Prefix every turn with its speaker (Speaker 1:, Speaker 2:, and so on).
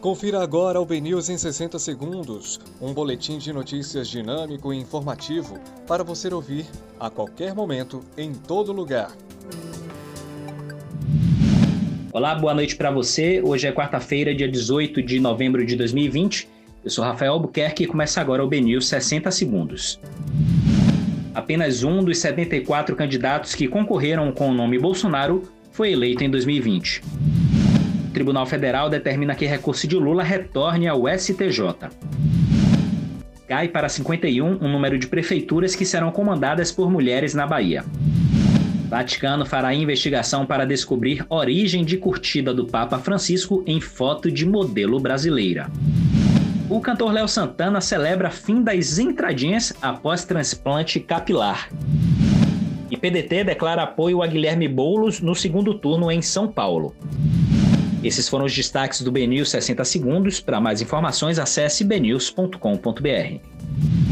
Speaker 1: Confira agora o BNews em 60 segundos, um boletim de notícias dinâmico e informativo para você ouvir a qualquer momento, em todo lugar.
Speaker 2: Olá, boa noite para você. Hoje é quarta-feira, dia 18 de novembro de 2020. Eu sou Rafael Albuquerque e começa agora o BNews 60 segundos. Apenas um dos 74 candidatos que concorreram com o nome Bolsonaro foi eleito em 2020. O Tribunal Federal determina que recurso de Lula retorne ao STJ. Cai para 51 o número de prefeituras que serão comandadas por mulheres na Bahia. Vaticano fará investigação para descobrir origem de curtida do Papa Francisco em foto de modelo brasileira. O cantor Léo Santana celebra fim das entradinhas após transplante capilar. E PDT declara apoio a Guilherme Boulos no segundo turno em São Paulo. Esses foram os destaques do BNews 60 Segundos. Para mais informações, acesse bnews.com.br.